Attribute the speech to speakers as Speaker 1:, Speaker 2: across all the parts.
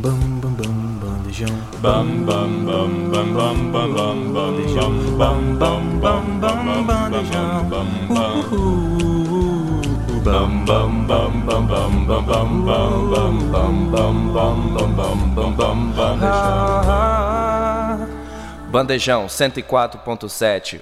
Speaker 1: Bam bam bam bandejão.
Speaker 2: Bam bam bam bam bam bam bam bandejão. Bam bam bam bam bandejão. Bam bam bam bam bam bam bam bam bam bam bam bam bam bam bam bandejão.
Speaker 1: Bandejão 104.7.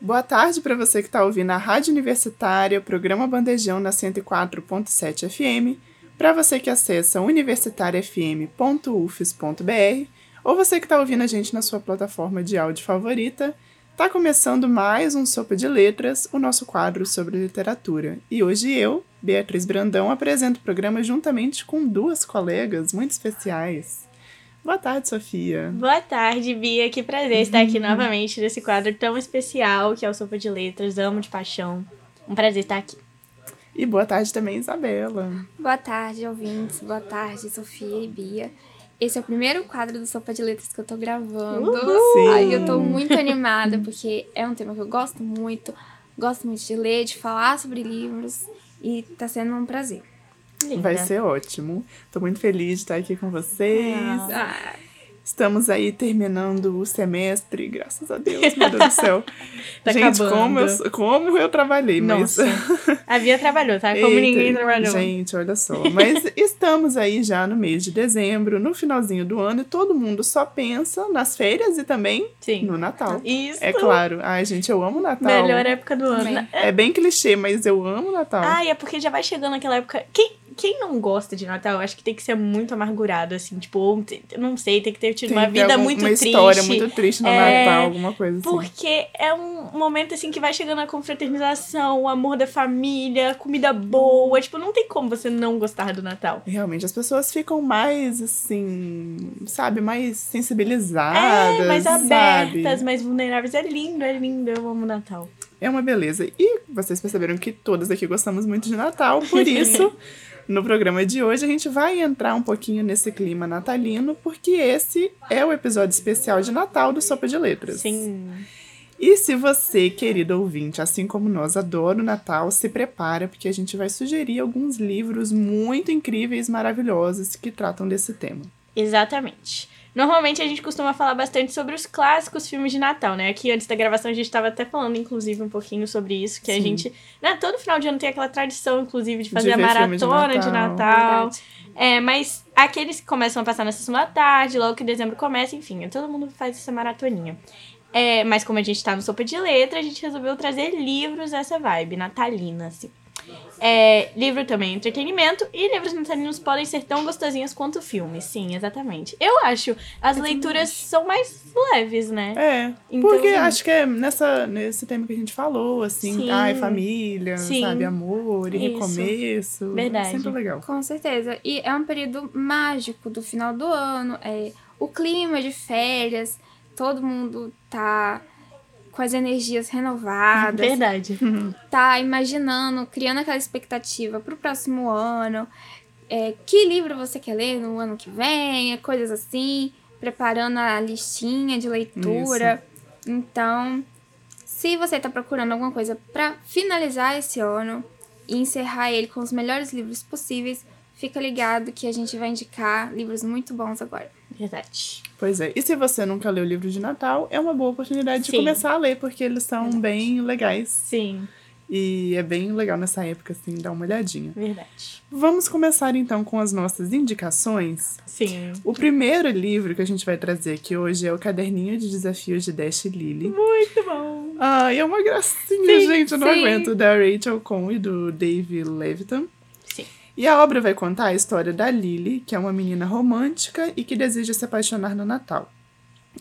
Speaker 3: Boa tarde para você que está ouvindo a Rádio Universitária, o programa Bandejão na 104.7 FM, para você que acessa universitariafm.ufes.br ou você que está ouvindo a gente na sua plataforma de áudio favorita. Tá começando mais um Sopa de Letras, o nosso quadro sobre literatura. E hoje eu, Beatriz Brandão, apresento o programa juntamente com duas colegas muito especiais. Boa tarde, Sofia.
Speaker 4: Boa tarde, Bia. Que prazer estar aqui novamente nesse quadro tão especial que é o Sopa de Letras. Amo de paixão. Um prazer estar aqui.
Speaker 3: E boa tarde também, Isabela.
Speaker 5: Boa tarde, ouvintes. Boa tarde, Sofia e Bia. Esse é o primeiro quadro do Sopa de Letras que eu tô gravando.
Speaker 3: Sim.
Speaker 5: Aí eu tô muito animada, porque é um tema que eu gosto muito. Gosto muito de ler, de falar sobre livros. E tá sendo um prazer.
Speaker 4: Linda.
Speaker 3: Vai ser ótimo. Tô muito feliz de estar aqui com vocês.
Speaker 5: Ah,
Speaker 3: Estamos aí terminando o semestre, graças a Deus, meu Deus do céu.
Speaker 4: Tá
Speaker 3: gente,
Speaker 4: acabando.
Speaker 3: como eu, como eu trabalhei,
Speaker 4: Nossa.
Speaker 3: mas.
Speaker 4: A Bia trabalhou, tá? Como
Speaker 3: Eita,
Speaker 4: ninguém trabalhou.
Speaker 3: Gente, olha só. Mas estamos aí já no mês de dezembro, no finalzinho do ano, e todo mundo só pensa nas férias e também
Speaker 4: Sim.
Speaker 3: no Natal.
Speaker 4: Isso.
Speaker 3: É claro. Ai, gente, eu amo Natal.
Speaker 4: Melhor época do ano.
Speaker 5: Também.
Speaker 3: É bem clichê, mas eu amo Natal.
Speaker 4: E é porque já vai chegando aquela época. Quem, quem não gosta de Natal, eu acho que tem que ser muito amargurado, assim. Tipo, ou não sei, tem que ter tido
Speaker 3: Tem
Speaker 4: uma vida
Speaker 3: algum-
Speaker 4: muito
Speaker 3: uma
Speaker 4: triste.
Speaker 3: história muito triste no
Speaker 4: É,
Speaker 3: Natal, alguma coisa assim.
Speaker 4: Porque é um momento assim que vai chegando a confraternização, o amor da família, comida boa. Tipo, não tem como você não gostar do Natal.
Speaker 3: Realmente, as pessoas ficam mais, assim, sabe, mais sensibilizadas,
Speaker 4: É, mais
Speaker 3: sabe?
Speaker 4: abertas, mais vulneráveis. É lindo, é lindo. Eu amo Natal.
Speaker 3: É uma beleza. E vocês perceberam que todas aqui gostamos muito de Natal, por isso, no programa de hoje, a gente vai entrar um pouquinho nesse clima natalino, porque esse é o episódio especial de Natal do Sopa de Letras.
Speaker 4: Sim.
Speaker 3: E se você, querido ouvinte, assim como nós, adora o Natal, se prepara, porque a gente vai sugerir alguns livros muito incríveis, maravilhosos, que tratam desse tema.
Speaker 4: Exatamente. Normalmente a gente costuma falar bastante sobre os clássicos filmes de Natal, né? Aqui antes da gravação a gente estava até falando, inclusive, um pouquinho sobre isso, que a
Speaker 3: Sim.
Speaker 4: gente, né, todo final de ano tem aquela tradição, inclusive, de fazer a
Speaker 3: de
Speaker 4: maratona de
Speaker 3: Natal.
Speaker 4: Natal.
Speaker 5: verdade.
Speaker 4: É, mas aqueles que começam a passar na sessão da tarde, logo que dezembro começa, enfim, todo mundo faz essa maratoninha. É, mas como a gente tá no Sopa de Letra, a gente resolveu trazer livros dessa vibe, natalina, assim. É, livro também é entretenimento e livros natalinos podem ser tão gostosinhos quanto filmes, sim, exatamente. Eu acho, as leituras são mais leves, né?
Speaker 3: É,
Speaker 4: Então,
Speaker 3: porque
Speaker 4: sim.
Speaker 3: acho que é nessa, nesse tema que a gente falou, assim,
Speaker 4: Sim.
Speaker 3: ai, família,
Speaker 4: Sim.
Speaker 3: sabe, amor e
Speaker 4: Isso.
Speaker 3: recomeço.
Speaker 4: Verdade.
Speaker 3: É sempre legal.
Speaker 5: Com certeza. E é um período mágico do final do ano. É o clima de férias, todo mundo tá com as energias renovadas.
Speaker 4: Verdade.
Speaker 5: tá imaginando, criando aquela expectativa pro próximo ano. É, que livro você quer ler no ano que vem, é coisas assim, preparando a listinha de leitura. Então, se você tá procurando alguma coisa para finalizar esse ano e encerrar ele com os melhores livros possíveis, fica ligado que a gente vai indicar livros muito bons agora.
Speaker 4: Verdade.
Speaker 3: Pois é. E se você nunca leu o livro de Natal, é uma boa oportunidade de
Speaker 4: Sim.
Speaker 3: começar a ler, porque eles são
Speaker 5: Verdade.
Speaker 3: bem legais.
Speaker 4: Sim,
Speaker 3: E é bem legal nessa época, assim, dar uma olhadinha.
Speaker 4: verdade.
Speaker 3: Vamos começar então com as nossas indicações.
Speaker 4: Sim.
Speaker 3: O primeiro livro que a gente vai trazer aqui hoje é o Caderninho de Desafios de Dash Lily.
Speaker 4: Muito bom.
Speaker 3: Ai, é uma gracinha,
Speaker 4: Sim,
Speaker 3: gente, eu não
Speaker 5: sim.
Speaker 3: aguento. Da Rachel Cohn e do Dave Levitan. E a obra vai contar a história da Lily, que é uma menina romântica e que deseja se apaixonar no Natal.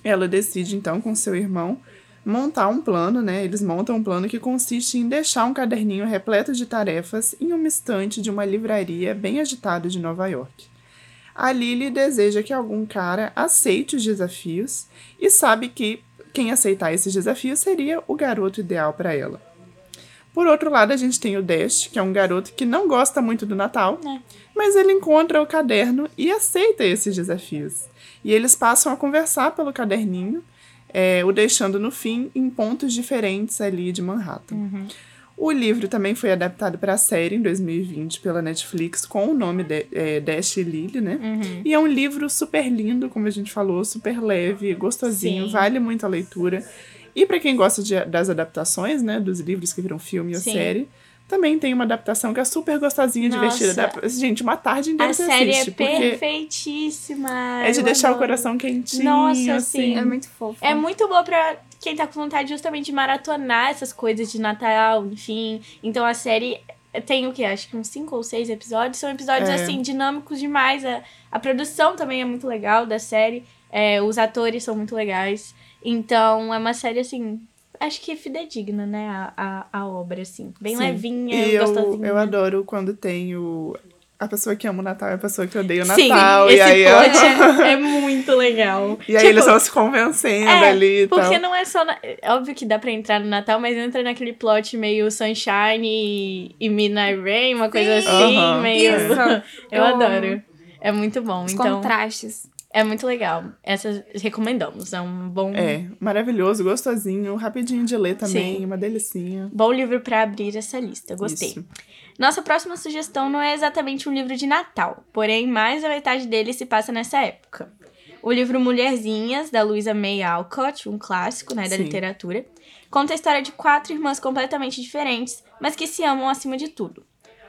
Speaker 3: Ela decide, então, com seu irmão, montar um plano, né? Eles montam um plano que consiste em deixar um caderninho repleto de tarefas em uma estante de uma livraria bem agitada de Nova York. A Lily deseja que algum cara aceite os desafios e sabe que quem aceitar esses desafios seria o garoto ideal para ela. Por outro lado, a gente tem o Dash, que é um garoto que não gosta muito do Natal,
Speaker 4: É.
Speaker 3: mas ele encontra o caderno e aceita esses desafios. E eles passam a conversar pelo caderninho, é, o deixando no fim em pontos diferentes ali de Manhattan. O livro também foi adaptado para a série em 2020 pela Netflix com o nome de, é, Dash e Lily, né?
Speaker 4: Uhum.
Speaker 3: E é um livro super lindo, como a gente falou, super leve, gostosinho,
Speaker 4: Sim.
Speaker 3: vale muito a leitura. E para quem gosta de- das adaptações, né, dos livros que viram filme ou
Speaker 4: Sim.
Speaker 3: série, também tem uma adaptação que é super gostosinha,
Speaker 4: Nossa.
Speaker 3: divertida. Dá gente, uma tarde inteira
Speaker 4: A
Speaker 3: você
Speaker 4: série
Speaker 3: assiste,
Speaker 4: é
Speaker 3: porque
Speaker 4: perfeitíssima.
Speaker 3: é de deixar o
Speaker 4: adoro.
Speaker 3: coração quentinho,
Speaker 4: Nossa,
Speaker 3: assim.
Speaker 4: sim.
Speaker 5: É muito fofo.
Speaker 4: É muito boa pra quem tá com vontade justamente de maratonar essas coisas de Natal, enfim. Então a série tem o que? Acho que uns cinco ou seis episódios. São episódios,
Speaker 3: É.
Speaker 4: assim, dinâmicos demais. A, a produção também é muito legal da série. É, os atores são muito legais. Então é uma série, assim. Acho que é fidedigna, né? A, a, a obra, assim. Bem
Speaker 3: Sim.
Speaker 4: levinha,
Speaker 3: E eu,
Speaker 4: gostosinha.
Speaker 3: eu adoro quando tem o. A pessoa que ama o Natal é a pessoa que odeia o
Speaker 4: Sim,
Speaker 3: Natal.
Speaker 4: esse
Speaker 3: e aí,
Speaker 4: plot é, é muito legal.
Speaker 3: e aí
Speaker 4: Tipo,
Speaker 3: eles vão se convencendo
Speaker 4: É,
Speaker 3: ali e
Speaker 4: Porque
Speaker 3: tal.
Speaker 4: não é só. Na... é Óbvio que dá pra entrar no Natal, mas entra naquele plot meio Sunshine e, e Midnight Rain, uma coisa
Speaker 5: Sim.
Speaker 4: assim,
Speaker 3: Aham.
Speaker 4: meio.
Speaker 5: Isso.
Speaker 4: Eu
Speaker 5: Eu
Speaker 4: adoro. É muito bom.
Speaker 5: Os
Speaker 4: então,
Speaker 5: contrastes.
Speaker 4: É muito legal. Essas recomendamos. É um bom,
Speaker 3: É, maravilhoso, gostosinho, rapidinho de ler também,
Speaker 4: Sim.
Speaker 3: uma delicinha.
Speaker 4: bom livro pra abrir essa lista. Gostei.
Speaker 3: Isso.
Speaker 4: Nossa próxima sugestão não é exatamente um livro de Natal, porém mais da metade dele se passa nessa época. O livro Mulherzinhas, da Louisa May Alcott, um clássico né, da
Speaker 3: Sim.
Speaker 4: literatura, conta a história de quatro irmãs completamente diferentes, mas que se amam acima de tudo.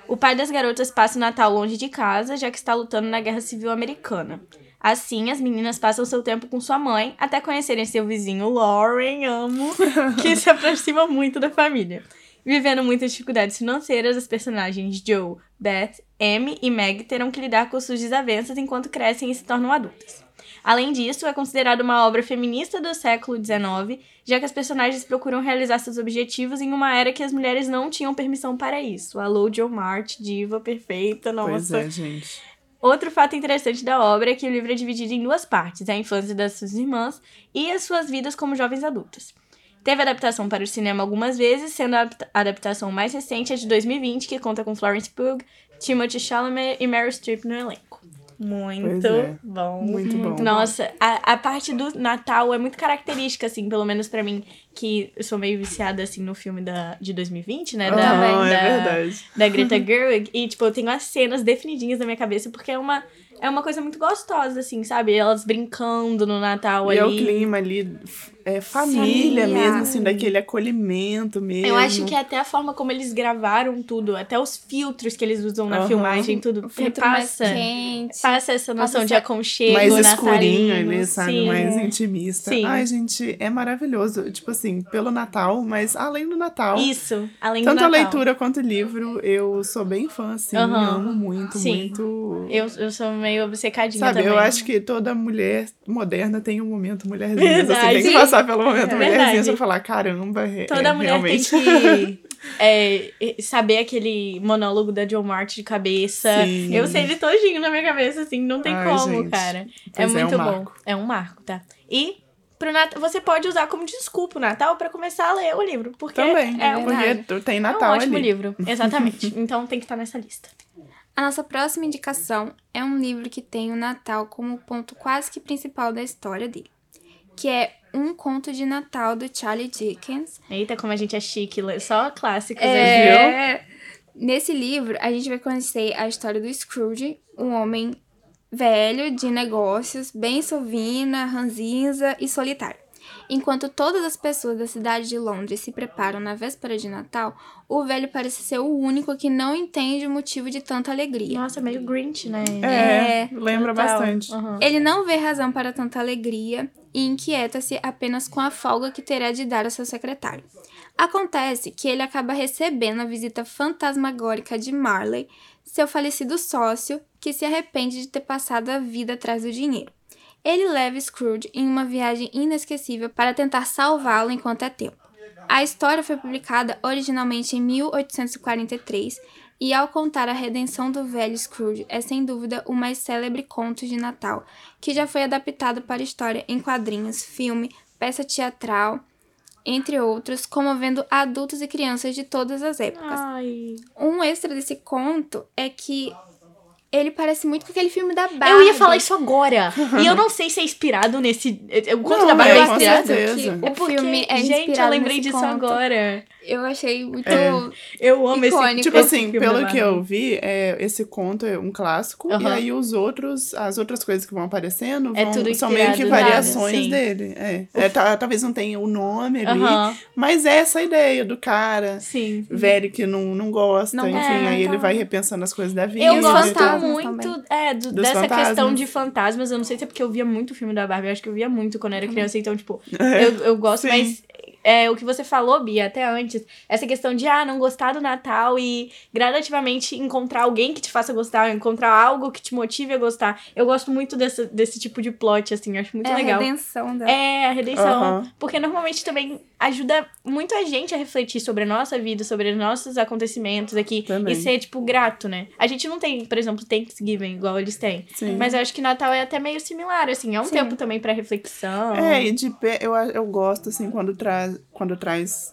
Speaker 4: O pai das garotas passa o Natal longe de casa, já que está lutando na Guerra Civil Americana. Assim, as meninas passam seu tempo com sua mãe até conhecerem seu vizinho Lauren, amo, que se aproxima muito da família. Vivendo muitas dificuldades financeiras, as personagens Joe, Beth, Amy e Meg terão que lidar com suas desavenças enquanto crescem e se tornam adultas. Além disso, é considerado uma obra feminista do século XIX, já que as personagens procuram realizar seus objetivos em uma era que as mulheres não tinham permissão para isso. Alô, Joe Mart, diva perfeita,
Speaker 3: Pois
Speaker 4: nossa.
Speaker 3: é, gente.
Speaker 4: Outro fato interessante da obra é que o livro é dividido em duas partes: a infância das suas irmãs e as suas vidas como jovens adultas. Teve adaptação para o cinema algumas vezes, sendo a adapta- a adaptação mais recente a de 2020, que conta com Florence Pugh, Timothée Chalamet e Meryl Streep no elenco. Muito
Speaker 3: é.
Speaker 4: bom.
Speaker 3: Muito bom.
Speaker 4: Nossa, a, a parte do Natal é muito característica, assim, pelo menos pra mim, que eu sou meio viciada, assim, no filme da, de 2020, né? da,
Speaker 3: Ah,
Speaker 4: da,
Speaker 3: é verdade.
Speaker 4: da Greta Gerwig. E, tipo, eu tenho as cenas definidinhas na minha cabeça, porque é uma, é uma coisa muito gostosa, assim, sabe? Elas brincando no Natal
Speaker 3: E
Speaker 4: ali.
Speaker 3: é o clima ali, é família
Speaker 5: Família.
Speaker 3: mesmo, assim, daquele acolhimento mesmo.
Speaker 4: Eu acho que até a forma como eles gravaram tudo, até os filtros que eles usam na
Speaker 3: Aham.
Speaker 4: filmagem, tudo
Speaker 5: O filtro mais
Speaker 4: passa,
Speaker 5: quente.
Speaker 4: passa essa noção
Speaker 5: Passa
Speaker 4: de aconchego
Speaker 3: mais escurinho ali, sabe?
Speaker 4: sim.
Speaker 3: Mais intimista.
Speaker 4: Sim.
Speaker 3: Ai, gente, é maravilhoso. Tipo assim, pelo Natal, mas além do Natal.
Speaker 4: Isso, além
Speaker 3: Tanto
Speaker 4: do
Speaker 3: a
Speaker 4: Natal.
Speaker 3: leitura quanto o livro, eu sou bem fã, assim.
Speaker 4: Aham.
Speaker 3: Amo muito,
Speaker 4: Sim.
Speaker 3: muito.
Speaker 4: Eu, eu sou meio obcecadinha
Speaker 3: Sabe,
Speaker 4: também.
Speaker 3: eu acho que toda mulher moderna tem um momento mulherzinha. Você tem que passar pelo momento
Speaker 4: É
Speaker 3: mulherzinha pra falar, caramba, é,
Speaker 4: Toda
Speaker 3: é,
Speaker 4: mulher
Speaker 3: realmente.
Speaker 4: tem que é, saber aquele monólogo da John Mart de cabeça.
Speaker 3: Sim.
Speaker 4: Eu sei ele todinho na minha cabeça, assim, não tem
Speaker 3: Ai,
Speaker 4: como,
Speaker 3: gente.
Speaker 4: cara. É
Speaker 3: Pois é, é um
Speaker 4: muito bom.
Speaker 3: marco.
Speaker 4: É um marco, tá? E pro Natal, você pode usar como desculpa o Natal pra começar a ler o livro. Porque
Speaker 3: Também,
Speaker 4: é, um,
Speaker 3: porque tem
Speaker 4: é um
Speaker 3: Natal
Speaker 4: ótimo
Speaker 3: ali.
Speaker 4: livro. Exatamente. então tem que estar nessa lista.
Speaker 5: A nossa próxima indicação é um livro que tem o Natal como ponto quase que principal da história dele, que é Um Conto de Natal do Charlie Dickens.
Speaker 4: Eita, como a gente é chique, só clássicos.
Speaker 5: É... Nesse livro, a gente vai conhecer a história do Scrooge, um homem velho de negócios, bem sovina, ranzinza e solitário. Enquanto todas as pessoas da cidade de Londres se preparam na véspera de Natal, o velho parece ser o único que não entende o motivo de tanta alegria.
Speaker 4: Nossa, meio Grinch, né?
Speaker 3: É,
Speaker 5: É,
Speaker 3: lembra
Speaker 4: Total.
Speaker 3: bastante.
Speaker 4: Aham.
Speaker 5: Ele não vê razão para tanta alegria e inquieta-se apenas com a folga que terá de dar ao seu secretário. Acontece que ele acaba recebendo a visita fantasmagórica de Marley, seu falecido sócio, que se arrepende de ter passado a vida atrás do dinheiro. Ele leva Scrooge em uma viagem inesquecível para tentar salvá-lo enquanto é tempo. A história foi publicada originalmente em 1843 e, ao contar a redenção do velho Scrooge, é sem dúvida o mais célebre conto de Natal, que já foi adaptado para história em quadrinhos, filme, peça teatral, entre outros, comovendo adultos e crianças de todas as épocas.
Speaker 4: Ai.
Speaker 5: Um extra desse conto é que ele parece muito com aquele filme da Barbie.
Speaker 4: Eu ia falar isso agora. e eu não sei se é inspirado nesse. O conto
Speaker 3: Não,
Speaker 4: da Barbie
Speaker 3: é,
Speaker 4: é
Speaker 3: com
Speaker 4: inspirado.
Speaker 3: É
Speaker 5: o
Speaker 4: porque,
Speaker 5: filme é
Speaker 4: gente, eu
Speaker 5: inspirado
Speaker 4: lembrei
Speaker 5: nesse
Speaker 4: disso
Speaker 5: conto.
Speaker 4: agora.
Speaker 5: eu achei muito.
Speaker 3: É.
Speaker 4: Eu amo esse.
Speaker 3: Tipo
Speaker 4: esse
Speaker 3: assim,
Speaker 4: filme
Speaker 3: pelo que eu vi, é, esse conto é um clássico, e aí os outros, as outras coisas que vão aparecendo
Speaker 4: É
Speaker 3: vão-
Speaker 4: tudo
Speaker 3: são meio que variações dele. É. É, tá- talvez não tenha o nome ali, mas é essa ideia do cara
Speaker 4: sim.
Speaker 3: velho que não, não gosta,
Speaker 5: Não
Speaker 3: enfim, aí ele
Speaker 5: então.
Speaker 3: vai repensando as coisas da vida.
Speaker 4: Eu
Speaker 5: fantasmas
Speaker 4: muito
Speaker 5: também.
Speaker 4: é, do- dessa
Speaker 3: fantasmas.
Speaker 4: questão de fantasmas. Eu não sei se é porque eu via muito o filme da Barbie. Eu acho que eu via muito quando era criança. Então, tipo, eu, eu gosto,
Speaker 3: Sim.
Speaker 4: mas é, o que você falou, Bia, até antes, essa questão de ah, não gostar do Natal e gradativamente encontrar alguém que te faça gostar, encontrar algo que te motive a gostar. Eu gosto muito desse, desse tipo de plot, assim, eu acho muito
Speaker 5: é
Speaker 4: legal.
Speaker 5: a redenção da.
Speaker 4: É, a redenção.
Speaker 3: Aham.
Speaker 4: Porque normalmente também ajuda muito a gente a refletir sobre a nossa vida, sobre os nossos acontecimentos aqui.
Speaker 3: Também.
Speaker 4: E ser, tipo, grato, né? A gente não tem, por exemplo, Thanksgiving igual eles têm.
Speaker 3: Sim.
Speaker 4: Mas eu acho que Natal é até meio similar, assim. É um
Speaker 5: Sim.
Speaker 4: tempo também pra reflexão.
Speaker 3: É, e de pé, eu, eu gosto, assim, quando traz, quando traz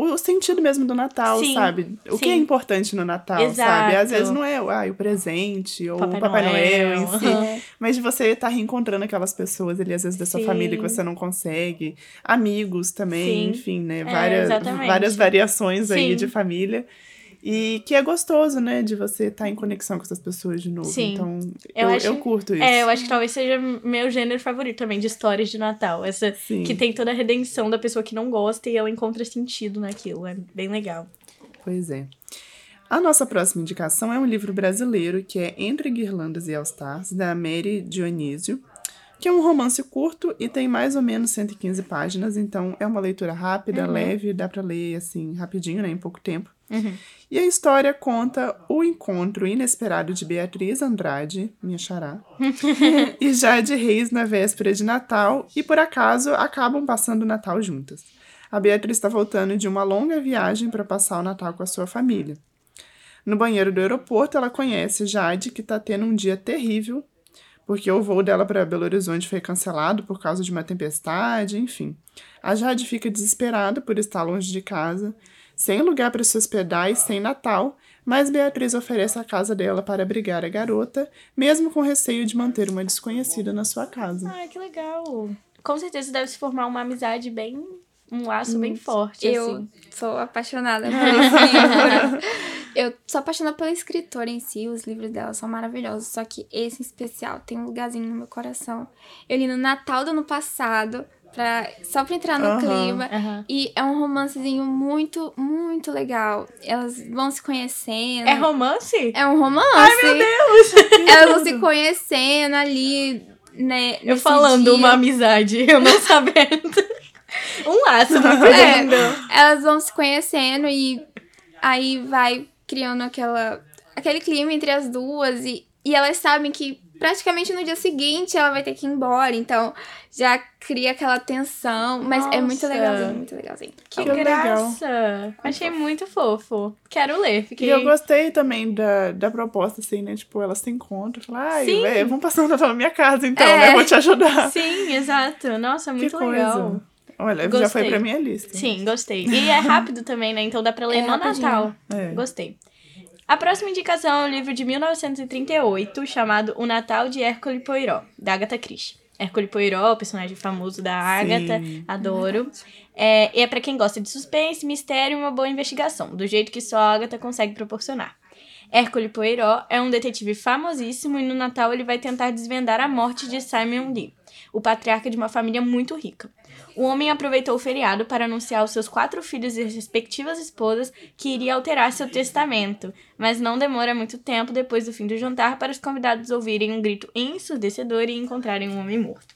Speaker 3: o sentido mesmo do Natal,
Speaker 4: Sim,
Speaker 3: sabe? O que
Speaker 4: sim.
Speaker 3: é importante no Natal,
Speaker 4: Exato.
Speaker 3: sabe? Às vezes não é ah, o presente ou
Speaker 4: Papai
Speaker 3: o Papai Noel,
Speaker 4: Noel.
Speaker 3: em si,
Speaker 5: É.
Speaker 3: mas de você estar reencontrando aquelas pessoas ali, às vezes da sua
Speaker 4: Sim.
Speaker 3: família que você não consegue, amigos também, enfim, né?
Speaker 4: É,
Speaker 3: Várias,
Speaker 4: exatamente.
Speaker 3: várias variações aí de família. E que é gostoso, né? De você estar em conexão com essas pessoas de novo.
Speaker 4: Sim.
Speaker 3: Então,
Speaker 4: Eu
Speaker 3: eu,
Speaker 4: acho-
Speaker 3: eu curto isso.
Speaker 4: É, eu acho que talvez seja meu gênero favorito também, de histórias de Natal. Essa
Speaker 3: Sim.
Speaker 4: que tem toda a redenção da pessoa que não gosta e ela encontra sentido naquilo. É bem legal.
Speaker 3: Pois é. A nossa próxima indicação é um livro brasileiro que é Entre Guirlandas e All-Stars, da Mary Dionísio, que é um romance curto e tem mais ou menos 115 páginas, então é uma leitura rápida, leve, dá pra ler assim rapidinho, né, em pouco tempo. E a história conta o encontro inesperado de Beatriz Andrade, minha xará, e Jade Reis na véspera de Natal e por acaso acabam passando o Natal juntas. A Beatriz está voltando de uma longa viagem para passar o Natal com a sua família. No banheiro do aeroporto, ela conhece Jade, que está tendo um dia terrível, porque o voo dela para Belo Horizonte foi cancelado por causa de uma tempestade, enfim. A Jade fica desesperada por estar longe de casa, sem lugar para se hospedar e sem Natal, mas Beatriz oferece a casa dela para abrigar a garota, mesmo com receio de manter uma desconhecida na sua casa.
Speaker 4: Ai, que legal. Com certeza deve se formar uma amizade bem. um laço bem forte,
Speaker 5: Eu
Speaker 4: assim.
Speaker 5: sou apaixonada por esse livro. Eu sou apaixonada pela escritora em si, os livros dela são maravilhosos, só que esse em especial tem um lugarzinho no meu coração. Eu li no Natal do ano passado, pra, só pra entrar no
Speaker 3: Aham.
Speaker 5: clima.
Speaker 4: Aham.
Speaker 5: E é um romancezinho muito, muito legal. Elas vão se conhecendo.
Speaker 4: É romance?
Speaker 5: É um romance. Ai, meu Deus! Elas vão se conhecendo ali, né?
Speaker 4: Eu falando
Speaker 5: dia.
Speaker 4: uma amizade, eu não sabendo. um laço muito
Speaker 5: É, elas vão se conhecendo e aí vai criando aquela, aquele clima entre as duas e, e elas sabem que praticamente no dia seguinte ela vai ter que ir embora, então já cria aquela tensão, mas é muito
Speaker 4: Nossa.
Speaker 5: legalzinho, muito legalzinho.
Speaker 4: Que,
Speaker 3: Que legal.
Speaker 4: graça. Achei muito fofo. Quero ler. Fiquei...
Speaker 3: E eu gostei também da, da proposta, assim, né? Tipo, elas se encontram, falam, ai,
Speaker 4: Sim.
Speaker 3: véi, vamos passar o Natal na minha casa, então,
Speaker 5: É.
Speaker 3: né? Eu vou te ajudar.
Speaker 4: Sim, exato. Nossa,
Speaker 3: que
Speaker 4: muito
Speaker 3: coisa.
Speaker 4: legal.
Speaker 3: Olha, já
Speaker 4: Gostei.
Speaker 3: foi pra minha lista.
Speaker 4: Sim, gostei. E é rápido também, né? Então dá pra ler
Speaker 5: É
Speaker 4: no
Speaker 5: rapidinho.
Speaker 4: Natal.
Speaker 3: É.
Speaker 4: Gostei. A próxima indicação é um livro de 1938 chamado O Natal de Hércule Poirot, da Agatha Christie. Hércule Poirot, personagem famoso da Agatha,
Speaker 3: Sim.
Speaker 4: adoro. É, e é pra quem gosta de suspense, mistério e uma boa investigação, do jeito que só a Agatha consegue proporcionar. Hércule Poirot é um detetive famosíssimo e no Natal ele vai tentar desvendar a morte de Simon Lee, o patriarca de uma família muito rica. O homem aproveitou o feriado para anunciar aos seus quatro filhos e respectivas esposas que iria alterar seu testamento, mas não demora muito tempo depois do fim do jantar para os convidados ouvirem um grito ensurdecedor e encontrarem um homem morto.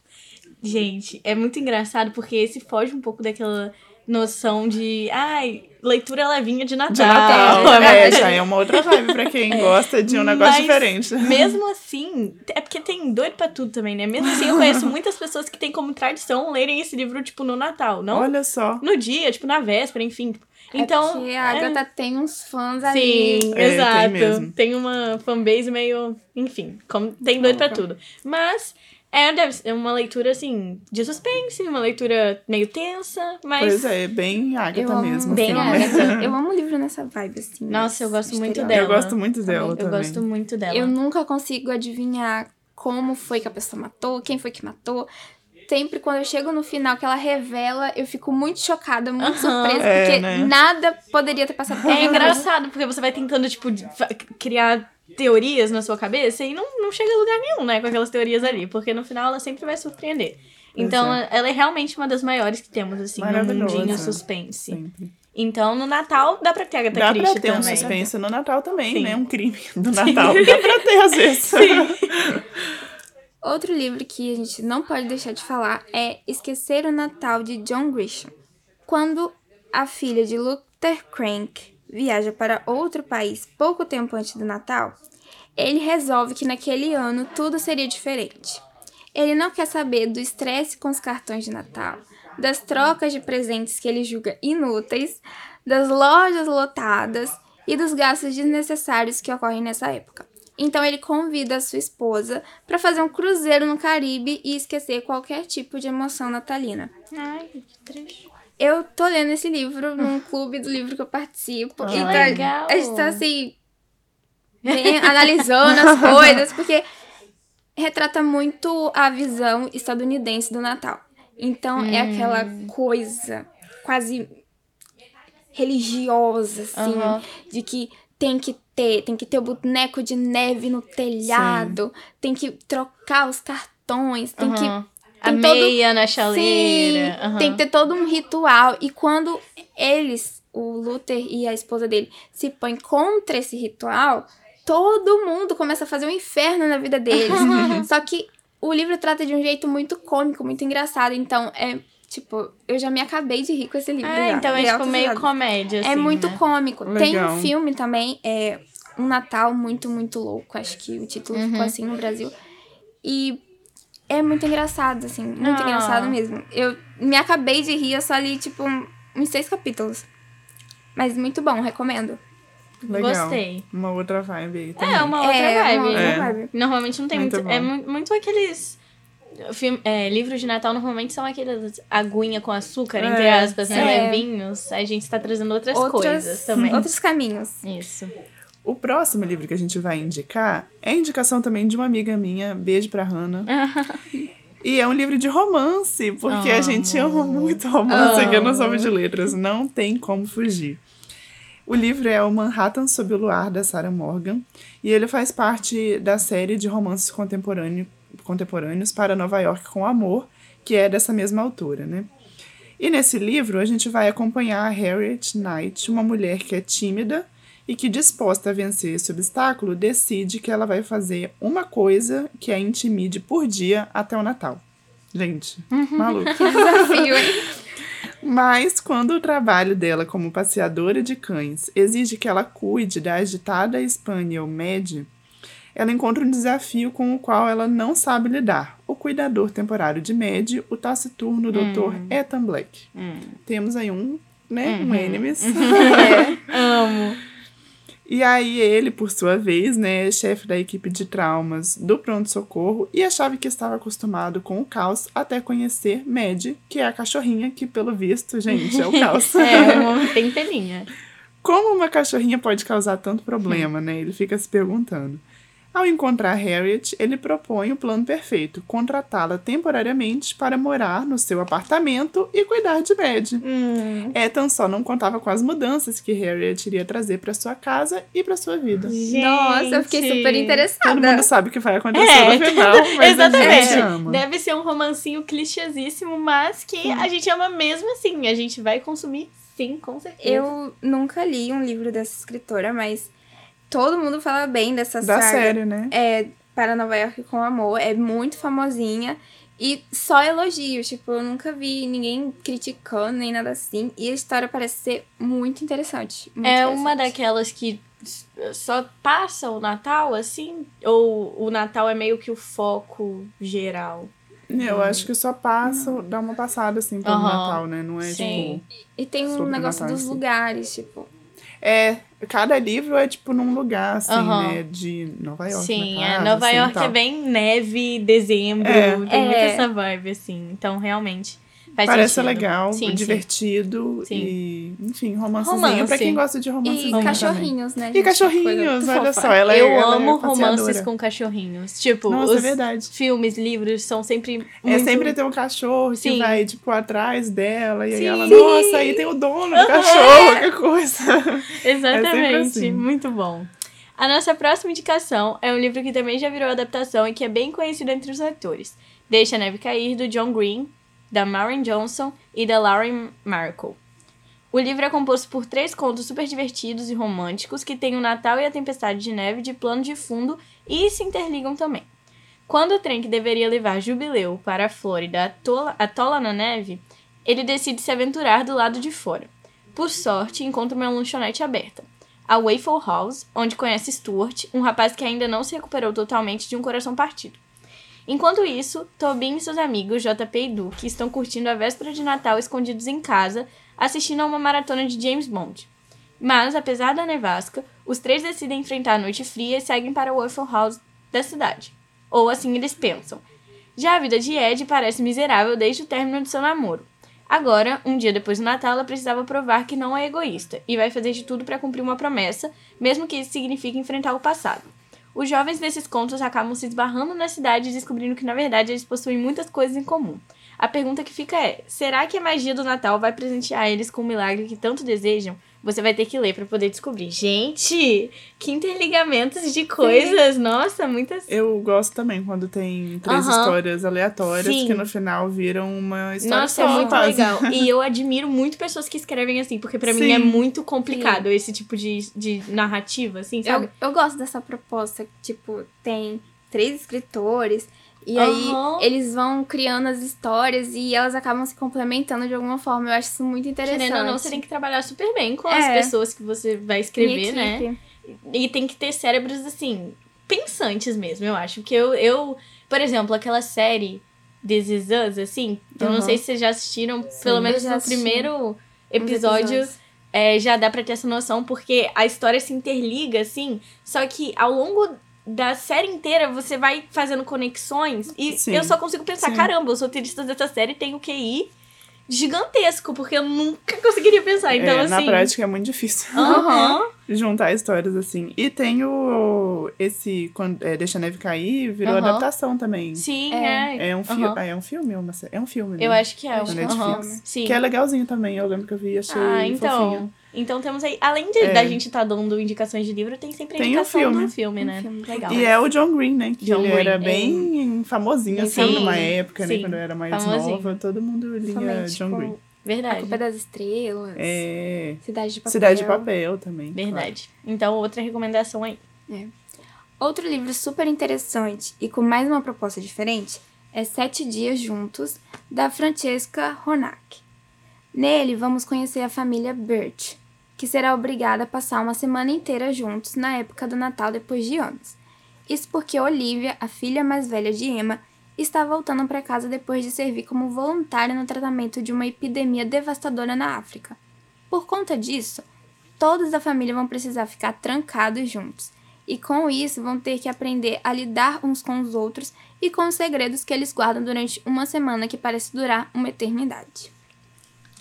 Speaker 4: Gente, é muito engraçado porque esse foge um pouco daquela noção de, ai, leitura levinha de Natal.
Speaker 3: De Natal. É, já é uma outra vibe pra quem gosta de um negócio
Speaker 4: Mas,
Speaker 3: diferente.
Speaker 4: Mesmo assim, é porque tem doido pra tudo também, né? Mesmo assim, eu conheço muitas pessoas que têm como tradição lerem esse livro, tipo, no Natal, não
Speaker 3: Olha só.
Speaker 4: no dia, tipo, na véspera, enfim. Então.
Speaker 5: é a Agatha
Speaker 4: é-
Speaker 5: tem uns fãs ali.
Speaker 4: Sim,
Speaker 3: É, tem
Speaker 4: exato.
Speaker 3: mesmo.
Speaker 4: Tem, uma fanbase meio. Enfim, como, tem doido pra tudo. Mas. É, deve ser uma leitura, assim, de suspense, uma leitura meio tensa, mas.
Speaker 3: Pois é, bem
Speaker 5: Eu
Speaker 3: Agatha
Speaker 5: amo
Speaker 3: mesmo.
Speaker 4: bem
Speaker 3: assim,
Speaker 4: Agatha.
Speaker 3: né?
Speaker 5: Eu amo livro nessa vibe, assim.
Speaker 4: Nossa, eu gosto muito dela.
Speaker 3: Eu gosto muito dela
Speaker 4: Eu
Speaker 3: também.
Speaker 4: gosto muito dela.
Speaker 5: Eu nunca consigo adivinhar como foi que a pessoa matou, quem foi que matou. sempre quando eu chego no final que ela revela, eu fico muito chocada, muito surpresa,
Speaker 3: É,
Speaker 5: porque
Speaker 3: né?
Speaker 5: nada poderia ter passado por
Speaker 4: É engraçado, porque você vai tentando, tipo, criar teorias na sua cabeça e não, não chega a lugar nenhum, né, com aquelas teorias ali, porque no final ela sempre vai surpreender. Então,
Speaker 3: é.
Speaker 4: ela é realmente uma das maiores que temos, assim, no mundinho suspense.
Speaker 3: Sempre.
Speaker 4: Então, no Natal, dá pra ter Agatha
Speaker 3: Dá
Speaker 4: Christie
Speaker 3: pra ter um
Speaker 4: também.
Speaker 3: suspense no Natal também,
Speaker 4: Sim.
Speaker 3: né? Um crime do Natal. Dá pra ter, às vezes.
Speaker 5: Outro livro que a gente não pode deixar de falar é Esquecer o Natal, de John Grisham. Quando a filha de Luther Crank viaja para outro país pouco tempo antes do Natal, ele resolve que naquele ano tudo seria diferente. Ele não quer saber do estresse com os cartões de Natal, das trocas de presentes que ele julga inúteis, das lojas lotadas e dos gastos desnecessários que ocorrem nessa época. Então ele convida a sua esposa para fazer um cruzeiro no Caribe e esquecer qualquer tipo de emoção natalina.
Speaker 4: Ai, que triste.
Speaker 5: Eu tô lendo esse livro num clube do livro que eu participo.
Speaker 3: Ah,
Speaker 5: e tá-
Speaker 4: legal.
Speaker 5: a gente tá assim. bem analisando as coisas, porque retrata muito a visão estadunidense do Natal. Então é aquela coisa quase religiosa, assim,
Speaker 4: Aham.
Speaker 5: de que tem que ter, tem que ter o boneco de neve no telhado, tem que trocar os cartões, tem que
Speaker 4: Aham. A
Speaker 5: tem todo-
Speaker 4: meia na chaleira.
Speaker 5: Sim,
Speaker 4: aham.
Speaker 5: tem que ter todo um ritual. E quando eles, o Luther e a esposa dele, se põem contra esse ritual, todo mundo começa a fazer um inferno na vida deles. Só que o livro trata de um jeito muito cômico, muito engraçado. Então, é tipo, eu já me acabei de rir com esse livro.
Speaker 4: Ah,
Speaker 5: já.
Speaker 4: então é
Speaker 5: Dei
Speaker 4: tipo meio comédia, assim,
Speaker 5: É muito
Speaker 4: né?
Speaker 5: cômico. Tem
Speaker 3: Legal.
Speaker 5: um filme também, é Um Natal Muito, Muito Louco. Acho que o título
Speaker 4: Uhum.
Speaker 5: ficou assim no Brasil. E é muito engraçado, assim. Muito
Speaker 4: Ah.
Speaker 5: engraçado mesmo. Eu me acabei de rir, eu só li, tipo, um- uns seis capítulos. Mas muito bom, recomendo.
Speaker 3: Legal.
Speaker 5: Gostei.
Speaker 3: Uma outra vibe aí também.
Speaker 4: É, uma outra
Speaker 5: é,
Speaker 4: vibe.
Speaker 5: Uma outra
Speaker 3: É.
Speaker 5: vibe.
Speaker 4: Normalmente não tem
Speaker 3: Muito
Speaker 4: muito. É mu- muito aqueles. Film, é, livros de Natal normalmente são aqueles aguinha com açúcar, entre
Speaker 3: É,
Speaker 4: aspas, né?
Speaker 5: é.
Speaker 4: Levinhos. A gente tá trazendo outras,
Speaker 5: Outras,
Speaker 4: coisas também.
Speaker 5: outros caminhos.
Speaker 4: Isso.
Speaker 3: O próximo livro que a gente vai indicar é indicação também de uma amiga minha, beijo pra Hannah. e é um livro de romance, porque a gente ama muito romance aqui no Sopa de Letras, não tem como fugir. O livro é o Manhattan sob o Luar, da Sarah Morgan, e ele faz parte da série de romances contemporâneo, contemporâneos para Nova York com Amor, que é dessa mesma autora, né? E nesse livro a gente vai acompanhar a Harriet Knight, uma mulher que é tímida e que, disposta a vencer esse obstáculo, decide que ela vai fazer uma coisa que a intimide por dia até o Natal. Gente, maluco.
Speaker 5: Desafio, hein?
Speaker 3: Mas quando o trabalho dela como passeadora de cães exige que ela cuide da agitada Spaniel Mad, ela encontra um desafio com o qual ela não sabe lidar. O cuidador temporário de Mad, o taciturno Dr. Ethan Black. Temos aí um, né, um enemies.
Speaker 4: Amo.
Speaker 3: E aí ele, por sua vez, né, é chefe da equipe de traumas do pronto-socorro e achava que estava acostumado com o caos até conhecer Mad, que é a cachorrinha que, pelo visto, gente, é o caos.
Speaker 4: É, uma pentelinha.
Speaker 3: Como uma cachorrinha pode causar tanto problema, né? Ele fica se perguntando. Ao encontrar Harriet, ele propõe o plano perfeito: contratá-la temporariamente para morar no seu apartamento e cuidar de Mad.
Speaker 4: Hum.
Speaker 3: Ethan só não contava com as mudanças que Harriet iria trazer para sua casa e para sua vida.
Speaker 5: Nossa, eu fiquei super interessada.
Speaker 3: Todo mundo sabe o que vai acontecer
Speaker 4: É,
Speaker 3: no final, mas a gente
Speaker 4: Exatamente.
Speaker 3: ama.
Speaker 4: Deve ser um romancinho clichêsíssimo, mas que a gente ama mesmo assim. A gente vai consumir sim, com certeza.
Speaker 5: Eu nunca li um livro dessa escritora, mas todo mundo fala bem dessa
Speaker 3: Da
Speaker 5: saga.
Speaker 3: série, né?
Speaker 5: É, para Nova York com Amor. É muito famosinha. E só elogios. Tipo, eu nunca vi ninguém criticando nem nada assim. E a história parece ser muito interessante. muito
Speaker 4: É uma
Speaker 5: interessante.
Speaker 4: daquelas que só passa o Natal, assim? Ou o Natal é meio que o foco geral?
Speaker 3: Eu acho que só passa, dá uma passada assim pelo
Speaker 4: Aham.
Speaker 3: Natal, né? Não é
Speaker 4: Sim.
Speaker 3: tipo.
Speaker 5: E tem um negócio
Speaker 3: Natal
Speaker 5: dos
Speaker 3: si.
Speaker 5: lugares, tipo.
Speaker 3: É, cada livro é tipo num lugar, assim,
Speaker 4: Aham.
Speaker 3: né? De Nova York.
Speaker 4: Sim, é,
Speaker 3: caso,
Speaker 4: Nova
Speaker 3: assim,
Speaker 4: York
Speaker 3: tal.
Speaker 4: é bem neve, dezembro,
Speaker 3: É.
Speaker 4: tem
Speaker 5: É.
Speaker 4: essa vibe, assim. Então, realmente, Faz
Speaker 3: Parece
Speaker 4: sentido.
Speaker 3: legal,
Speaker 4: Sim,
Speaker 3: divertido
Speaker 4: Sim.
Speaker 3: e, enfim, romancezinho
Speaker 4: Romance.
Speaker 3: pra quem gosta de romancezinho
Speaker 5: E
Speaker 3: também.
Speaker 5: cachorrinhos, né?
Speaker 3: E
Speaker 5: gente?
Speaker 3: cachorrinhos,
Speaker 5: Coisa
Speaker 3: olha
Speaker 5: fofa.
Speaker 3: só, ela é
Speaker 4: eu
Speaker 3: ela
Speaker 4: amo
Speaker 3: é
Speaker 4: romances com cachorrinhos. Tipo,
Speaker 3: Nossa,
Speaker 4: os
Speaker 3: é verdade.
Speaker 4: filmes, livros são sempre.
Speaker 3: É
Speaker 4: muito-
Speaker 3: sempre ter um cachorro
Speaker 4: Sim.
Speaker 3: que vai, tipo, atrás dela. E aí ela, nossa, aí tem o dono do cachorro, que coisa.
Speaker 4: Exatamente.
Speaker 3: É assim.
Speaker 4: Muito bom. A nossa próxima indicação é um livro que também já virou adaptação e que é bem conhecido entre os leitores. Deixa a Neve Cair, do John Green, da Maureen Johnson e da Lauren Markle. O livro é composto por três contos super divertidos e românticos que têm o Natal e a Tempestade de Neve de plano de fundo e se interligam também. Quando o trem que deveria levar Jubileu para a Flórida atola, atola na neve, ele decide se aventurar do lado de fora. Por sorte, encontra uma lanchonete aberta, a Waffle House, onde conhece Stuart, um rapaz que ainda não se recuperou totalmente de um coração partido. Enquanto isso, Tobin e seus amigos JP e Duke estão curtindo a véspera de Natal escondidos em casa, assistindo a uma maratona de James Bond. Mas, apesar da nevasca, os três decidem enfrentar a noite fria e seguem para o Waffle House da cidade. Ou assim eles pensam. Já a vida de Ed parece miserável desde o término de seu namoro. Agora, um dia depois do Natal, ela precisava provar que não é egoísta e vai fazer de tudo para cumprir uma promessa, mesmo que isso signifique enfrentar o passado. Os jovens desses contos acabam se esbarrando na cidade e descobrindo que, na verdade, eles possuem muitas coisas em comum. A pergunta que fica é: será que a magia do Natal vai presentear eles com o milagre que tanto desejam? Você vai ter que ler para poder descobrir. Gente, que interligamentos de coisas! Nossa, muitas.
Speaker 3: Eu gosto também quando tem três
Speaker 4: Aham.
Speaker 3: histórias aleatórias
Speaker 4: Sim.
Speaker 3: que no final viram uma história
Speaker 4: Nossa,
Speaker 3: só,
Speaker 4: é muito
Speaker 3: quase.
Speaker 4: legal. E eu admiro muito pessoas que escrevem assim, porque pra mim
Speaker 3: Sim.
Speaker 4: é muito complicado esse tipo de, de narrativa, assim, sabe?
Speaker 5: Eu, eu gosto dessa proposta, tipo, tem três escritores, e
Speaker 4: Aham.
Speaker 5: aí eles vão criando as histórias e elas acabam se complementando de alguma forma. Eu acho isso muito interessante.
Speaker 4: Querendo ou não, você tem que trabalhar super bem com
Speaker 5: É.
Speaker 4: as pessoas que você vai escrever, né? E tem que ter cérebros, assim, pensantes mesmo, eu acho. Porque eu, eu por exemplo, aquela série This Is Us, assim, eu não sei se vocês já assistiram, pelo
Speaker 5: eu
Speaker 4: menos no primeiro episódio, é, já dá pra ter essa noção, porque a história se interliga, assim, só que ao longo da série inteira você vai fazendo conexões e
Speaker 3: Sim.
Speaker 4: eu só consigo pensar,
Speaker 3: Sim.
Speaker 4: caramba, os roteiristas dessa série têm o QI gigantesco, porque eu nunca conseguiria pensar. Então,
Speaker 3: É,
Speaker 4: assim.
Speaker 3: Na prática é muito difícil juntar histórias assim. E tem o. Esse. Quando, é, Deixa a Neve Cair, virou adaptação também.
Speaker 4: Sim,
Speaker 5: É.
Speaker 4: é.
Speaker 3: É um, fi é um filme? É, uma é um filme, né?
Speaker 4: Eu acho que é. Um-
Speaker 3: que é. Netflix.
Speaker 4: Sim.
Speaker 3: Que é legalzinho também, eu lembro que eu vi e achei
Speaker 4: Ah, então.
Speaker 3: fofinho.
Speaker 4: Então temos aí, além de,
Speaker 3: É.
Speaker 4: da gente estar dando indicações de livro, tem sempre a
Speaker 3: Tem
Speaker 4: indicação
Speaker 3: filme.
Speaker 4: do filme, né?
Speaker 5: Um filme.
Speaker 4: Legal.
Speaker 3: E é o John Green, né? Que
Speaker 4: John
Speaker 3: ele era
Speaker 4: Green,
Speaker 3: bem famosinho, assim,
Speaker 4: Sim,
Speaker 3: numa época, né?
Speaker 4: sim.
Speaker 3: Quando eu era mais
Speaker 4: Famosinho.
Speaker 3: nova, todo mundo lia
Speaker 5: Somente,
Speaker 3: John
Speaker 5: tipo,
Speaker 3: Green.
Speaker 5: A
Speaker 4: Verdade.
Speaker 5: Culpa das Estrelas.
Speaker 3: É.
Speaker 5: Cidade de Papel.
Speaker 3: Cidade de Papel também.
Speaker 4: Verdade. Então, outra recomendação aí.
Speaker 5: Outro livro super interessante e com mais uma proposta diferente é Sete Dias Juntos, da Francesca Ronac. Nele, vamos conhecer a família Birch, que será obrigada a passar uma semana inteira juntos na época do Natal depois de anos. Isso porque Olivia, a filha mais velha de Emma, está voltando para casa depois de servir como voluntária no tratamento de uma epidemia devastadora na África. Por conta disso, todos da família vão precisar ficar trancados juntos. E com isso vão ter que aprender a lidar uns com os outros e com os segredos que eles guardam durante uma semana que parece durar uma eternidade.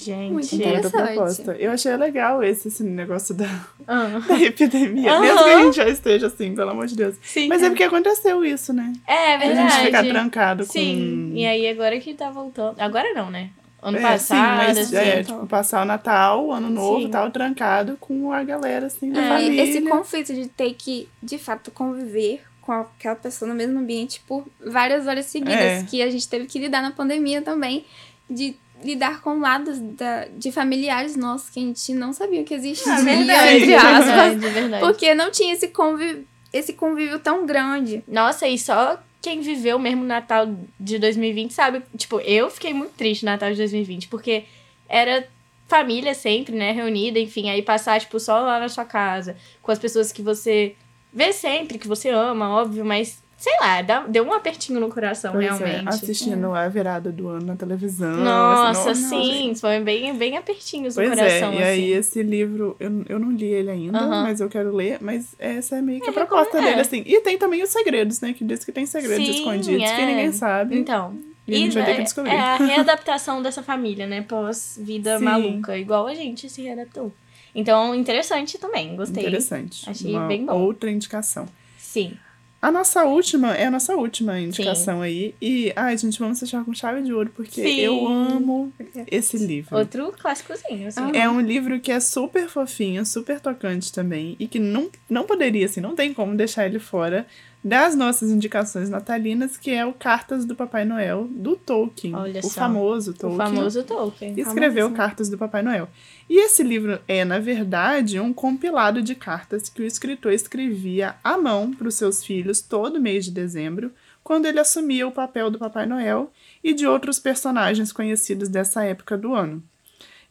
Speaker 4: Gente.
Speaker 5: Muito
Speaker 3: a
Speaker 5: interessante.
Speaker 3: proposta. Eu achei legal esse, esse negócio da,
Speaker 4: Ah.
Speaker 3: da epidemia.
Speaker 4: Aham.
Speaker 3: Mesmo que a gente já esteja assim, pelo amor de Deus.
Speaker 4: Sim.
Speaker 3: Mas é porque aconteceu isso, né?
Speaker 4: É
Speaker 3: A
Speaker 4: verdade.
Speaker 3: gente ficar trancado
Speaker 4: Sim.
Speaker 3: com.
Speaker 4: E aí, agora que tá voltando. Agora não, né? Ano
Speaker 3: É,
Speaker 4: passado,
Speaker 3: sim, mas
Speaker 4: assim.
Speaker 3: é, tipo, passar o Natal, o Ano Novo
Speaker 4: Sim.
Speaker 3: tal, trancado com a galera, assim, da
Speaker 4: É,
Speaker 5: E
Speaker 3: família.
Speaker 5: esse conflito de ter que, de fato, conviver com aquela pessoa no mesmo ambiente por várias horas seguidas,
Speaker 3: É.
Speaker 5: que a gente teve que lidar na pandemia também, de lidar com lados da, de familiares nossos que a gente não sabia que existia,
Speaker 3: É verdade.
Speaker 5: entre aspas,
Speaker 4: verdade, verdade.
Speaker 5: porque não tinha esse convívio, esse convívio tão grande.
Speaker 4: Nossa, e só quem viveu mesmo o Natal de 2020 sabe. Tipo, eu fiquei muito triste no Natal de 2020, porque era família sempre, né, reunida, enfim, aí passar, tipo, só lá na sua casa, com as pessoas que você vê sempre, que você ama, óbvio, mas, sei lá, deu um apertinho no coração,
Speaker 3: Pois é,
Speaker 4: realmente.
Speaker 3: assistindo a virada do ano na televisão.
Speaker 4: Nossa,
Speaker 3: assim,
Speaker 4: sim, foi bem, bem apertinhos no
Speaker 3: Pois
Speaker 4: coração,
Speaker 3: é, e aí
Speaker 4: assim.
Speaker 3: esse livro, eu, eu não li ele ainda,
Speaker 4: Aham.
Speaker 3: mas eu quero ler, mas essa é meio que
Speaker 4: É,
Speaker 3: a proposta
Speaker 4: recom- é.
Speaker 3: dele, assim. E tem também os segredos, né? Que diz que tem segredos
Speaker 4: Sim,
Speaker 3: escondidos que
Speaker 4: é.
Speaker 3: ninguém sabe.
Speaker 4: Então,
Speaker 3: E, a gente vai ter que
Speaker 4: é-
Speaker 3: descobrir.
Speaker 4: É a readaptação dessa família, né? Pós-vida maluca, igual a gente se readaptou. Então, interessante também, gostei.
Speaker 3: Interessante.
Speaker 4: Achei
Speaker 3: Uma
Speaker 4: bem bom.
Speaker 3: outra indicação.
Speaker 4: Sim.
Speaker 3: A nossa última é a nossa última indicação aí. E, ai, gente, vamos fechar com chave de ouro, porque
Speaker 4: Sim.
Speaker 3: eu amo esse livro.
Speaker 4: Outro clássicozinho, assim.
Speaker 3: É um livro que é super fofinho, super tocante também, e que não, não poderia, assim, não tem como deixar ele fora das nossas indicações natalinas, que é o Cartas do Papai Noel, do Tolkien.
Speaker 4: Olha
Speaker 3: o
Speaker 4: só.
Speaker 3: famoso
Speaker 4: O
Speaker 3: Tolkien.
Speaker 4: famoso Tolkien.
Speaker 3: escreveu
Speaker 5: Famoso.
Speaker 3: Cartas do Papai Noel. E esse livro é, na verdade, um compilado de cartas que o escritor escrevia à mão para os seus filhos todo mês de dezembro, quando ele assumia o papel do Papai Noel e de outros personagens conhecidos dessa época do ano.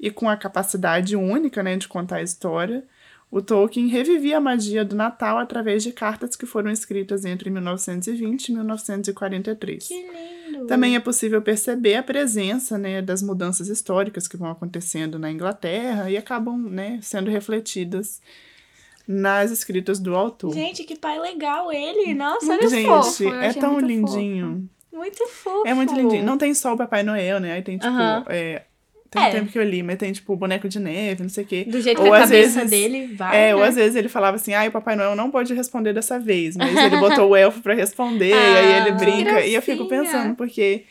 Speaker 3: E com a capacidade única né, de contar a história, o Tolkien revivia a magia do Natal através de cartas que foram escritas entre 1920 e 1943.
Speaker 4: Que lindo.
Speaker 3: Também é possível perceber a presença né, das mudanças históricas que vão acontecendo na Inglaterra e acabam né, sendo refletidas nas escritas do autor.
Speaker 4: Gente, que pai legal ele. Nossa, olha
Speaker 3: Gente,
Speaker 5: fofo, eu
Speaker 3: é tão lindinho.
Speaker 4: muito fofo.
Speaker 3: É muito lindinho. Não tem só o Papai Noel, né? Aí tem tipo.
Speaker 4: Aham.
Speaker 3: é, tem
Speaker 4: É.
Speaker 3: um tempo que eu li, mas tem tipo o boneco de neve, não sei o quê.
Speaker 4: Do jeito
Speaker 3: Ou
Speaker 4: que a cabeça
Speaker 3: vezes-
Speaker 4: dele vai.
Speaker 3: É, ou
Speaker 4: né?
Speaker 3: às vezes ele falava assim, ah, o Papai Noel não pode responder dessa vez, mas ele botou o elfo pra responder, e aí ele
Speaker 4: Ah,
Speaker 3: brinca, e eu fico pensando, porque,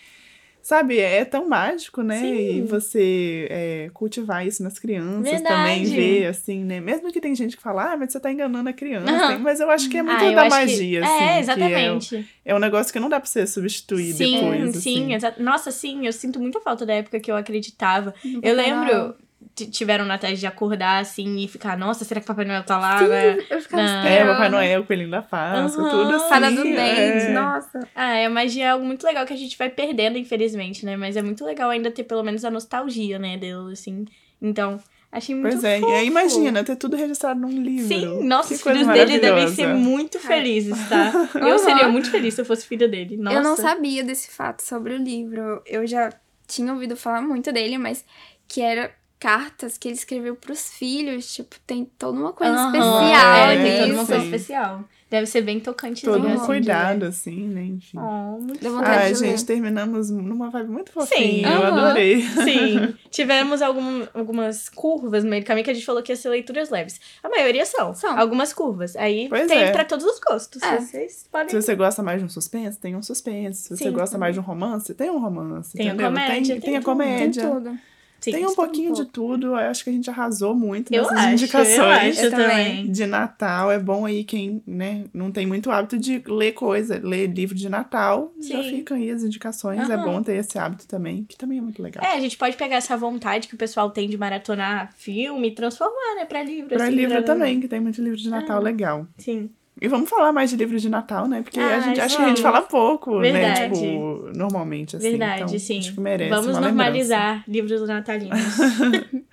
Speaker 3: sabe, é tão mágico, né?
Speaker 4: Sim.
Speaker 3: E você é, cultivar isso nas crianças também,
Speaker 4: Verdade.
Speaker 3: ver, assim, né? Mesmo que tem gente que fala, ah, mas você tá enganando a criança, tem- mas eu acho que é muito
Speaker 4: Ah,
Speaker 3: da
Speaker 4: que-
Speaker 3: magia, assim. que
Speaker 4: É,
Speaker 3: é-
Speaker 4: exatamente.
Speaker 3: É, um negócio que não dá pra você substituir
Speaker 4: sim,
Speaker 3: depois,
Speaker 4: sim.
Speaker 3: assim.
Speaker 4: exa- Nossa, sim, eu sinto muita falta da época que eu acreditava.
Speaker 5: No
Speaker 4: Eu
Speaker 5: Papai
Speaker 4: lembro, Tiveram natais de acordar assim e ficar, nossa, será que Papai Noel tá lá?
Speaker 5: Sim,
Speaker 4: né?
Speaker 5: eu ficava
Speaker 4: Não.
Speaker 3: É. Papai Noel, Coelhinho da Páscoa,
Speaker 4: Aham.
Speaker 3: tudo assim.
Speaker 5: Fada do dente,
Speaker 3: é.
Speaker 5: nossa.
Speaker 4: Ah, é, a magia é algo muito legal que a gente vai perdendo, infelizmente, né? Mas é muito legal ainda ter pelo menos a nostalgia, né, dele, assim. Então, achei muito
Speaker 3: Pois é,
Speaker 4: fofo.
Speaker 3: e aí imagina, ter tudo registrado num livro.
Speaker 4: Sim, nossa,
Speaker 3: Que
Speaker 4: os
Speaker 3: coisa
Speaker 4: filhos dele devem ser muito felizes, tá? Eu
Speaker 5: Aham.
Speaker 4: seria muito feliz se eu fosse filha dele. Nossa.
Speaker 5: Eu não sabia desse fato sobre o livro. Eu já tinha ouvido falar muito dele, mas que era cartas que ele escreveu pros filhos. Tipo, tem toda uma coisa
Speaker 4: Aham,
Speaker 5: especial
Speaker 4: É,
Speaker 3: nisso.
Speaker 4: tem toda uma coisa
Speaker 3: Sim.
Speaker 4: especial. Deve ser bem tocante.
Speaker 3: Todo
Speaker 5: Sim,
Speaker 3: um
Speaker 5: assim,
Speaker 3: cuidado, assim, né? Enfim.
Speaker 4: Oh, muito
Speaker 5: Deu vontade
Speaker 3: Ai,
Speaker 5: de ler.
Speaker 3: gente, terminamos numa vibe muito fofinha. Eu
Speaker 5: aham.
Speaker 3: adorei.
Speaker 4: Sim. Tivemos algum, algumas curvas no meio do caminho que a gente falou que ia ser leituras leves. A maioria são.
Speaker 5: São.
Speaker 4: Algumas curvas. Aí
Speaker 3: Pois
Speaker 4: tem
Speaker 3: é.
Speaker 4: pra todos os gostos.
Speaker 5: É.
Speaker 4: Vocês podem.
Speaker 3: Se você gosta mais de um suspense, tem um suspense. Se você
Speaker 4: Sim.
Speaker 3: gosta mais de um romance, tem um romance.
Speaker 4: Tem a
Speaker 3: entendeu?
Speaker 4: comédia,
Speaker 3: tem,
Speaker 4: tem
Speaker 3: a
Speaker 4: tudo.
Speaker 5: Tem
Speaker 3: comédia.
Speaker 5: tudo.
Speaker 4: Sim.
Speaker 3: Tem um pouquinho de tudo. Eu acho que a gente arrasou muito
Speaker 4: Eu
Speaker 3: nessas
Speaker 4: acho,
Speaker 3: indicações.
Speaker 4: eu acho
Speaker 5: também.
Speaker 3: de Natal. É bom aí quem né, não tem muito hábito de ler coisa, ler livro de Natal. Já
Speaker 4: Sim.
Speaker 3: ficam aí as indicações. É
Speaker 4: Aham.
Speaker 3: bom ter esse hábito também, que também é muito legal.
Speaker 4: É, a gente pode pegar essa vontade que o pessoal tem de maratonar filme e transformar, né, pra livro.
Speaker 3: Pra
Speaker 4: assim,
Speaker 3: livro
Speaker 4: pra-
Speaker 3: também, que tem muito livro de Natal
Speaker 4: Ah.
Speaker 3: legal.
Speaker 4: Sim.
Speaker 3: E vamos falar mais de livros de Natal, né? Porque a
Speaker 4: Ah,
Speaker 3: gente acho que a gente fala pouco, né?
Speaker 4: Verdade.
Speaker 3: Tipo, normalmente, assim.
Speaker 4: Verdade,
Speaker 3: então,
Speaker 4: sim.
Speaker 3: Acho que merece
Speaker 4: Vamos normalizar livros natalinos.
Speaker 3: lembrança.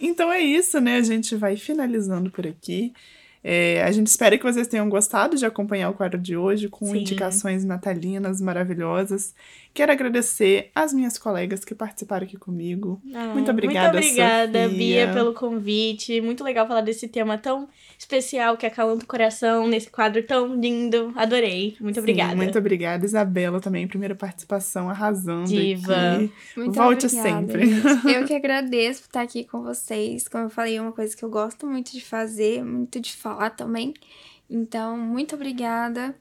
Speaker 3: Então é isso, né? A gente vai finalizando por aqui. É, a gente espera que vocês tenham gostado de acompanhar o quadro de hoje com
Speaker 4: Sim.
Speaker 3: indicações natalinas maravilhosas. Quero agradecer às minhas colegas que participaram aqui comigo.
Speaker 4: Ah,
Speaker 3: Muito obrigada,
Speaker 4: Muito obrigada,
Speaker 3: Sofia.
Speaker 4: Bia, pelo convite. Muito legal falar desse tema tão especial que acalanta o coração nesse quadro tão lindo. Adorei. Muito
Speaker 3: Sim,
Speaker 4: obrigada.
Speaker 3: muito obrigada, Isabela, também, primeira participação, arrasando
Speaker 4: Diva.
Speaker 3: aqui.
Speaker 5: Muito
Speaker 3: Volte
Speaker 5: obrigada,
Speaker 3: sempre.
Speaker 5: gente. Eu que agradeço por estar aqui com vocês. Como eu falei, é uma coisa que eu gosto muito de fazer, muito de falar também. Então, muito obrigada.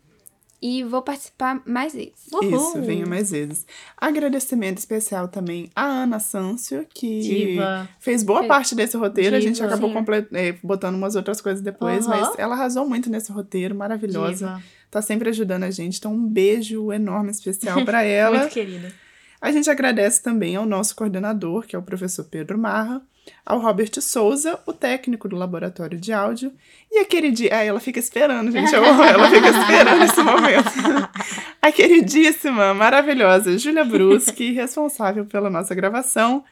Speaker 5: E vou participar mais vezes.
Speaker 4: Uhul.
Speaker 3: Isso, venha mais vezes. Agradecimento especial também à Ana Sâncio, que
Speaker 4: Diva.
Speaker 3: fez boa parte desse roteiro. a gente
Speaker 4: Diva.
Speaker 3: acabou eh, botando umas outras coisas depois,
Speaker 4: Aham.
Speaker 3: mas ela arrasou muito nesse roteiro, maravilhosa.
Speaker 4: Diva.
Speaker 3: Tá sempre ajudando a gente. Então, um beijo enorme especial pra ela.
Speaker 4: Muito querida.
Speaker 3: A gente agradece também ao nosso coordenador, que é o professor Pedro Marra, ao Robert Souza, o técnico do laboratório de áudio, e a queridíssima. Ah, ela fica esperando, gente. Ela fica esperando esse momento. A queridíssima, maravilhosa Júlia Bruschi, responsável pela nossa gravação.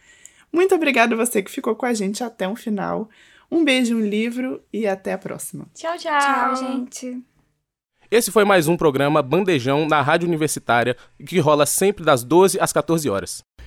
Speaker 3: Muito obrigada a você que ficou com a gente até o final. Um beijo, um livro e até a próxima.
Speaker 4: Tchau, tchau.
Speaker 5: Tchau, gente.
Speaker 2: Esse foi mais um programa Bandejão na Rádio Universitária, que rola sempre das 12 às 14 horas.